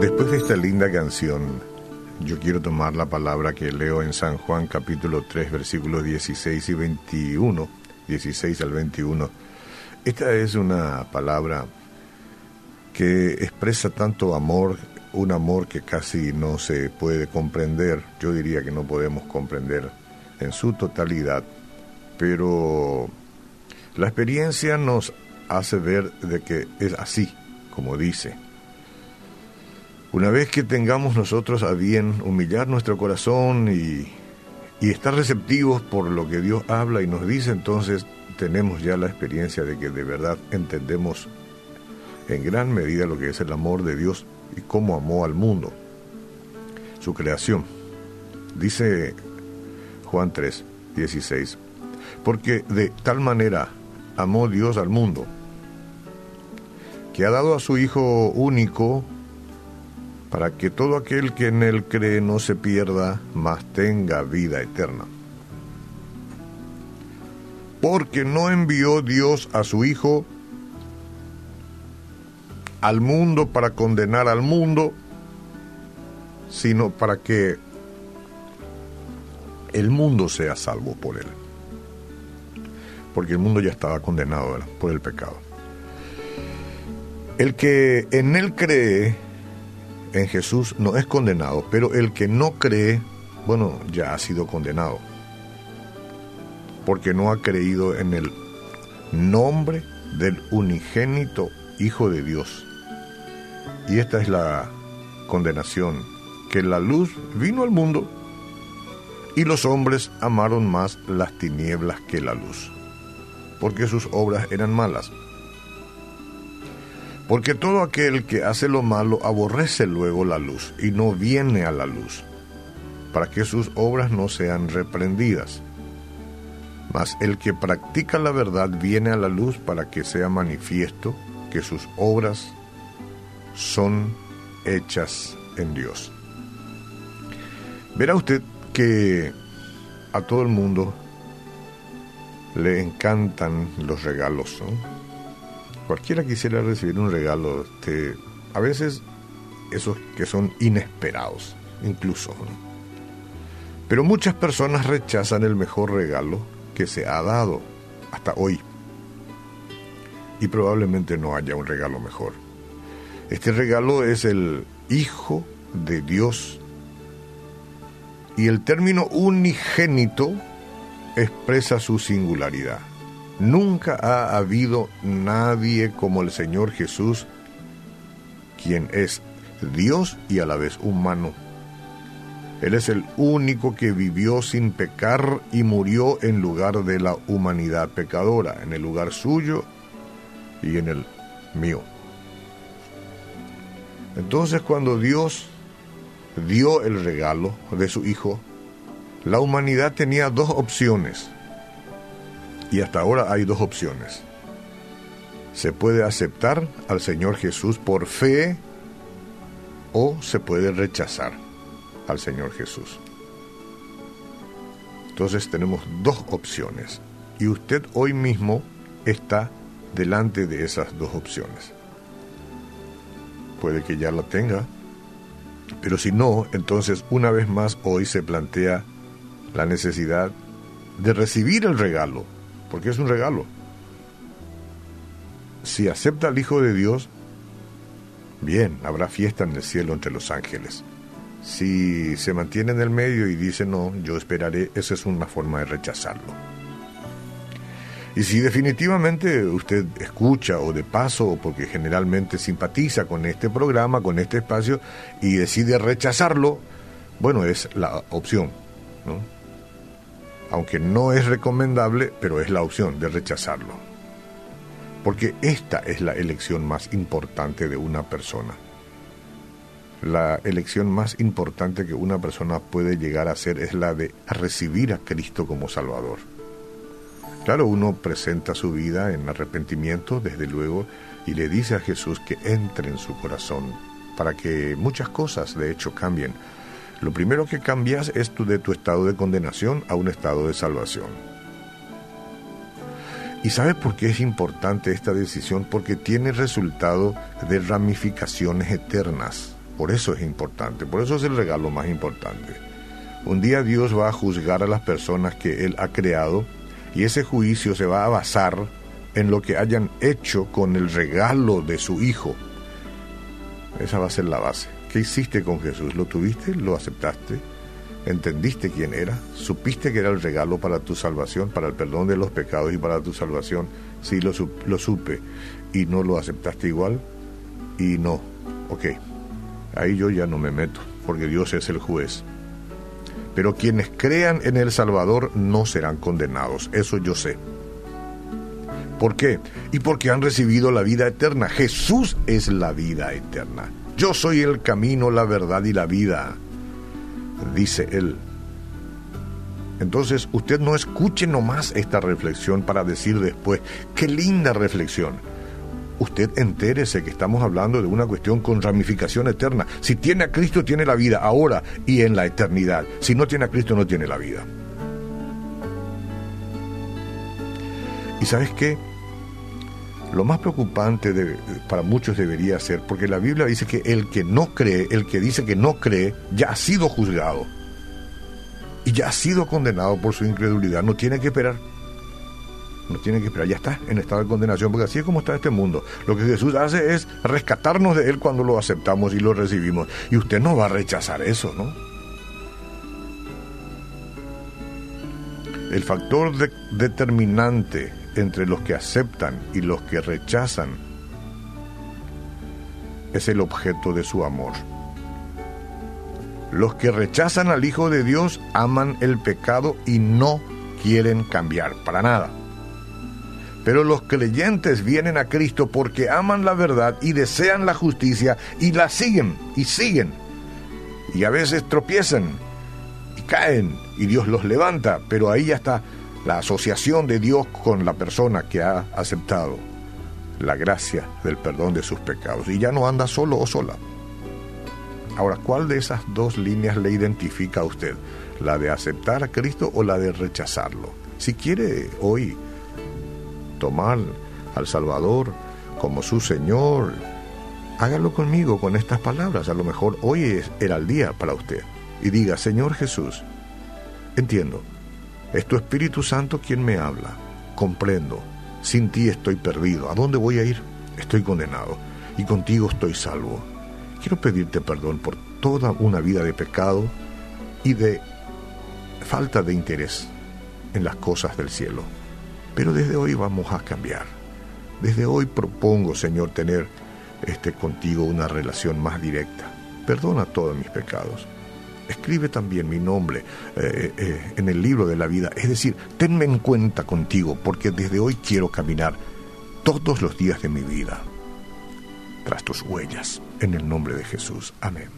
Después de esta linda canción, yo quiero tomar la palabra que leo en San Juan capítulo 3 versículos 16 y 21, 16 al 21. Esta es una palabra que expresa tanto amor, un amor que casi no se puede comprender, yo diría que no podemos comprender en su totalidad, pero la experiencia nos hace ver de que es así, como dice. Una vez que tengamos nosotros a bien humillar nuestro corazón y, estar receptivos por lo que Dios habla y nos dice, entonces tenemos ya la experiencia de que de verdad entendemos en gran medida lo que es el amor de Dios y cómo amó al mundo, su creación. Dice Juan 3, 16, porque de tal manera amó Dios al mundo, que ha dado a su Hijo único, para que todo aquel que en él cree no se pierda, mas tenga vida eterna. Porque no envió Dios a su Hijo al mundo para condenar al mundo, sino para que el mundo sea salvo por él. Porque el mundo ya estaba condenado por el pecado. El que en él cree en Jesús no es condenado, pero el que no cree, bueno, ya ha sido condenado, porque no ha creído en el nombre del unigénito Hijo de Dios. Y esta es la condenación, que la luz vino al mundo y los hombres amaron más las tinieblas que la luz, porque sus obras eran malas. Porque todo aquel que hace lo malo aborrece luego la luz y no viene a la luz, para que sus obras no sean reprendidas. Mas el que practica la verdad viene a la luz para que sea manifiesto que sus obras son hechas en Dios. Verá usted que a todo el mundo le encantan los regalos, ¿no? Cualquiera quisiera recibir un regalo, este, a veces esos que son inesperados, incluso. Pero muchas personas rechazan el mejor regalo que se ha dado hasta hoy. Y probablemente no haya un regalo mejor. Este regalo es el Hijo de Dios. Y el término unigénito expresa su singularidad. Nunca ha habido nadie como el Señor Jesús, quien es Dios y a la vez humano. Él es el único que vivió sin pecar y murió en lugar de la humanidad pecadora, en el lugar suyo y en el mío. Entonces cuando Dios dio el regalo de su Hijo, la humanidad tenía dos opciones y hasta ahora hay dos opciones. Se puede aceptar al Señor Jesús por fe o se puede rechazar al Señor Jesús. Entonces tenemos dos opciones y usted hoy mismo está delante de esas dos opciones. Puede que ya la tenga, pero si no, entonces una vez más hoy se plantea la necesidad de recibir el regalo porque es un regalo. Si acepta al Hijo de Dios, bien, habrá fiesta en el cielo entre los ángeles. Si se mantiene en el medio y dice no, yo esperaré, esa es una forma de rechazarlo. Y si definitivamente usted escucha o de paso porque generalmente simpatiza con este programa, con este espacio y decide rechazarlo, bueno, es la opción, ¿no? Aunque no es recomendable, pero es la opción de rechazarlo. Porque esta es la elección más importante de una persona. La elección más importante que una persona puede llegar a hacer es la de recibir a Cristo como Salvador. Claro, uno presenta su vida en arrepentimiento, desde luego, y le dice a Jesús que entre en su corazón, para que muchas cosas de hecho cambien lo primero que cambias es tu, de tu estado de condenación a un estado de salvación. ¿Y sabes por qué es importante esta decisión? Porque tiene resultado de ramificaciones eternas. Por eso es importante, por eso es el regalo más importante. Un día Dios va a juzgar a las personas que Él ha creado y ese juicio se va a basar en lo que hayan hecho con el regalo de su Hijo. Esa va a ser la base. ¿Qué hiciste con Jesús? ¿Lo tuviste? ¿Lo aceptaste? ¿Entendiste quién era? ¿Supiste que era el regalo para tu salvación, para el perdón de los pecados y para tu salvación? Sí, lo, lo supe. ¿Y no lo aceptaste igual? Y no. Ok. Ahí yo ya no me meto, porque Dios es el juez. Pero quienes crean en el Salvador no serán condenados, eso yo sé. ¿Por qué? Y porque han recibido la vida eterna. Jesús es la vida eterna. Yo soy el camino, la verdad y la vida, dice él. Entonces usted no escuche nomás esta reflexión para decir después, qué linda reflexión usted entérese que estamos hablando de una cuestión con ramificación eterna. Si tiene a Cristo, tiene la vida ahora y en la eternidad. Si no tiene a Cristo, no tiene la vida. ¿Y sabes qué? Lo más preocupante para muchos debería ser, porque la Biblia dice que el que no cree, el que dice que no cree, ya ha sido juzgado. Y ya ha sido condenado por su incredulidad. No tiene que esperar no tiene que esperar, ya está en estado de condenación, porque así es como está este mundo. Lo que Jesús hace es rescatarnos de Él cuando lo aceptamos y lo recibimos. Y usted no va a rechazar eso, ¿no? El factor determinante entre los que aceptan y los que rechazan es el objeto de su amor. Los que rechazan al Hijo de Dios aman el pecado y no quieren cambiar para nada. Pero los creyentes vienen a Cristo porque aman la verdad y desean la justicia y la siguen y siguen. Y a veces tropiezan y caen y Dios los levanta, pero ahí ya está la asociación de Dios con la persona que ha aceptado la gracia del perdón de sus pecados y ya no anda solo o sola. Ahora, ¿cuál de esas dos líneas le identifica a usted? ¿La de aceptar a Cristo o la de rechazarlo? Si quiere hoy tomar al Salvador como su Señor, hágalo conmigo con estas palabras. A lo mejor hoy era el día para usted. Y diga, Señor Jesús, entiendo, es tu Espíritu Santo quien me habla. Comprendo, sin ti estoy perdido. ¿A dónde voy a ir? Estoy condenado. Y contigo estoy salvo. Quiero pedirte perdón por toda una vida de pecado y de falta de interés en las cosas del cielo. Pero desde hoy vamos a cambiar. Desde hoy propongo, Señor, tener este, contigo una relación más directa. Perdona todos mis pecados. Escribe también mi nombre eh, eh, en el libro de la vida. Es decir, tenme en cuenta contigo, porque desde hoy quiero caminar todos los días de mi vida tras tus huellas. En el nombre de Jesús. Amén.